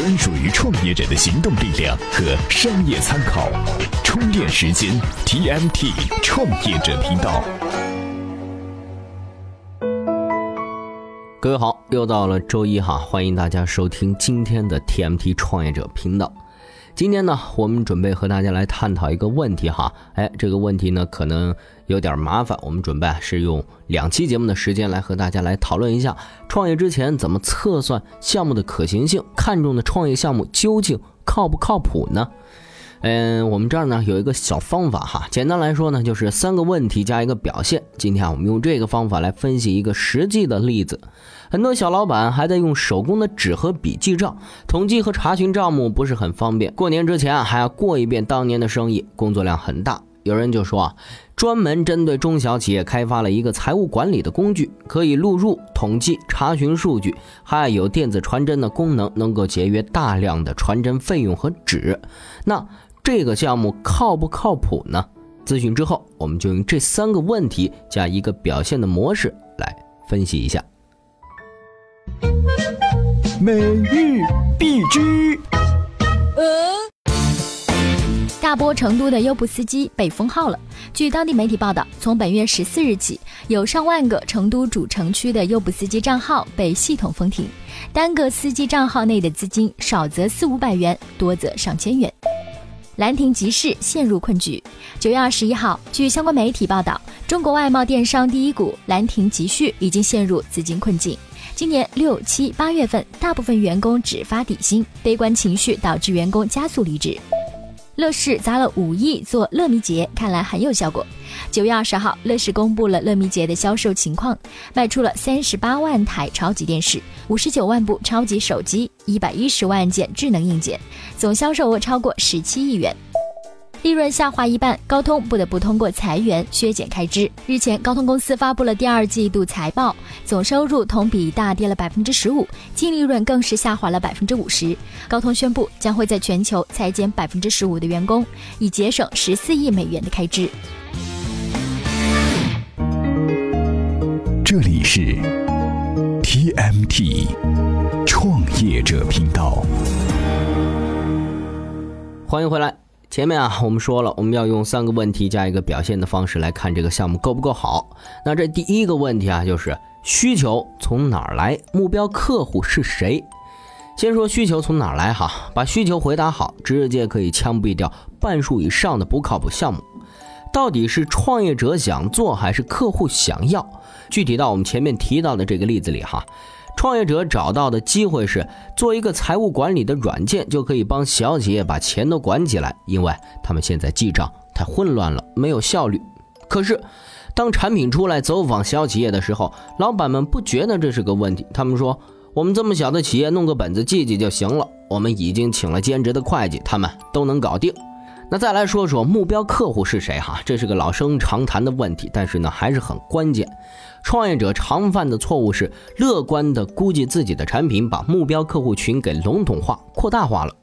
专属于创业者的行动力量和商业参考。充电时间 TMT 创业者频道。各位好，又到了周一哈，欢迎大家收听今天的 TMT 创业者频道。今天呢，我们准备和大家来探讨一个问题哈，哎，这个问题呢可能有点麻烦，我们准备是用两期节目的时间来和大家来讨论一下，创业之前怎么测算项目的可行性，看中的创业项目究竟靠不靠谱呢？嗯，我们这儿呢有一个小方法哈，简单来说呢就是三个问题加一个表现。今天啊，我们用这个方法来分析一个实际的例子。很多小老板还在用手工的纸和笔记账，统计和查询账目不是很方便。过年之前啊还要过一遍当年的生意，工作量很大。有人就说啊，专门针对中小企业开发了一个财务管理的工具，可以录入、统计、查询数据，还有电子传真的功能，能够节约大量的传真费用和纸。那这个项目靠不靠谱呢？咨询之后，我们就用这三个问题加一个表现的模式来分析一下。每日必知。大波成都的优步司机被封号了。据当地媒体报道，从本月十四日起，有上万个成都主城区的优步司机账号被系统封停，单个司机账号内的资金少则四五百元，多则上千元。兰亭集市陷入困局。九月二十一号，据相关媒体报道，中国外贸电商第一股兰亭集序已经陷入资金困境。今年六七八月份，大部分员工只发底薪，悲观情绪导致员工加速离职。乐视砸了五亿做乐迷节，看来很有效果。九月二十号，乐视公布了乐迷节的销售情况，卖出了三十八万台超级电视，五十九万部超级手机，一百一十万件智能硬件，总销售额超过十七亿元。利润下滑一半，高通不得不通过裁员削减开支。日前，高通公司发布了第二季度财报，总收入同比大跌了百分之十五，净利润更是下滑了百分之五十。高通宣布将会在全球裁减百分之十五的员工，以节省十四亿美元的开支。这里是 TMT 创业者频道，欢迎回来。前面啊，我们说了，我们要用三个问题加一个表现的方式来看这个项目够不够好。那这第一个问题啊，就是需求从哪儿来，目标客户是谁？先说需求从哪儿来哈，把需求回答好，直接可以枪毙掉半数以上的不靠谱项目。到底是创业者想做还是客户想要？具体到我们前面提到的这个例子里哈。创业者找到的机会是做一个财务管理的软件，就可以帮小企业把钱都管起来，因为他们现在记账太混乱了，没有效率。可是，当产品出来走访小企业的时候，老板们不觉得这是个问题，他们说：“我们这么小的企业，弄个本子记记就行了。我们已经请了兼职的会计，他们都能搞定。”那再来说说目标客户是谁哈，这是个老生常谈的问题，但是呢还是很关键。创业者常犯的错误是乐观的估计自己的产品，把目标客户群给笼统化、扩大化了。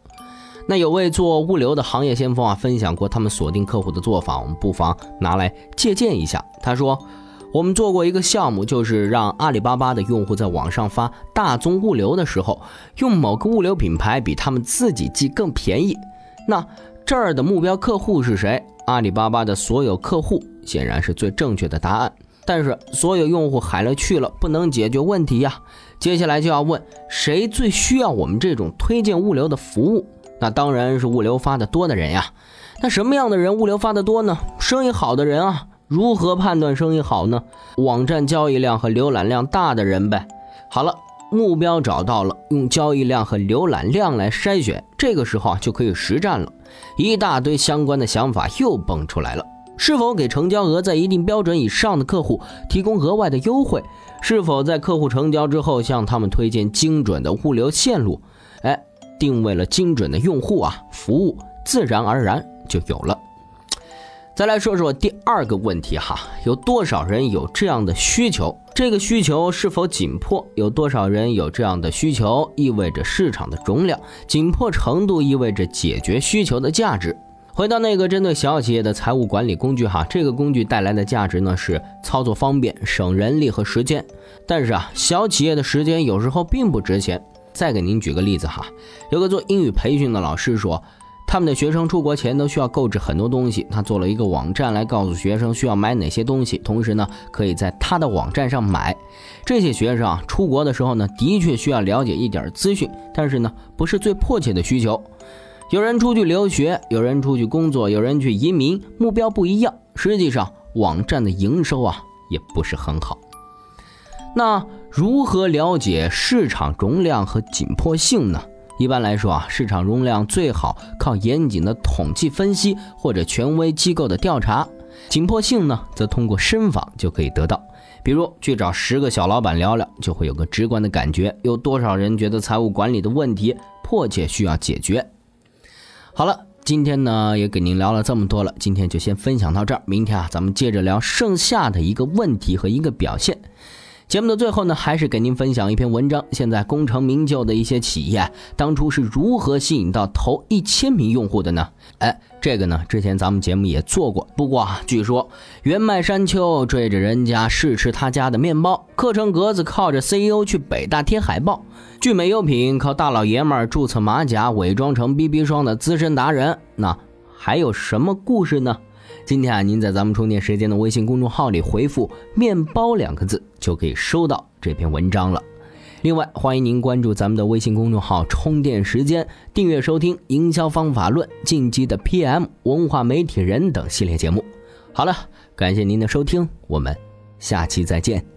那有位做物流的行业先锋啊，分享过他们锁定客户的做法，我们不妨拿来借鉴一下。他说，我们做过一个项目，就是让阿里巴巴的用户在网上发大宗物流的时候，用某个物流品牌比他们自己寄更便宜。那这儿的目标客户是谁？阿里巴巴的所有客户显然是最正确的答案。但是所有用户海了去了，不能解决问题呀。接下来就要问谁最需要我们这种推荐物流的服务？那当然是物流发的多的人呀。那什么样的人物流发的多呢？生意好的人啊。如何判断生意好呢？网站交易量和浏览量大的人呗。好了。目标找到了，用交易量和浏览量来筛选，这个时候啊就可以实战了。一大堆相关的想法又蹦出来了：是否给成交额在一定标准以上的客户提供额外的优惠？是否在客户成交之后向他们推荐精准的物流线路？哎，定位了精准的用户啊，服务自然而然就有了。再来说说第二个问题哈，有多少人有这样的需求？这个需求是否紧迫？有多少人有这样的需求，意味着市场的容量紧迫程度，意味着解决需求的价值。回到那个针对小企业的财务管理工具哈，这个工具带来的价值呢是操作方便、省人力和时间。但是啊，小企业的时间有时候并不值钱。再给您举个例子哈，有个做英语培训的老师说，他们的学生出国前都需要购置很多东西，他做了一个网站来告诉学生需要买哪些东西，同时呢，可以在他的网站上买。这些学生啊，出国的时候呢，的确需要了解一点资讯，但是呢，不是最迫切的需求。有人出去留学，有人出去工作，有人去移民，目标不一样。实际上，网站的营收啊，也不是很好。那如何了解市场容量和紧迫性呢？一般来说啊，市场容量最好靠严谨的统计分析或者权威机构的调查，紧迫性呢，则通过深访就可以得到。比如去找十个小老板聊聊，就会有个直观的感觉，有多少人觉得财务管理的问题迫切需要解决。好了，今天呢也给您聊了这么多了，今天就先分享到这儿，明天啊咱们接着聊剩下的一个问题和一个表现。节目的最后呢，还是给您分享一篇文章。现在功成名就的一些企业，当初是如何吸引到头一千名用户的呢？哎，这个呢，之前咱们节目也做过。不过啊，据说原麦山丘追着人家试吃他家的面包，课程格子靠着 CEO 去北大贴海报，聚美优品靠大老爷们儿注册马甲伪装成 BB 霜的资深达人，那还有什么故事呢？今天啊，您在咱们充电时间的微信公众号里回复“面包”两个字，就可以收到这篇文章了。另外，欢迎您关注咱们的微信公众号“充电时间”，订阅收听《营销方法论》、《进击的 PM》、《文化媒体人》等系列节目。好了，感谢您的收听，我们下期再见。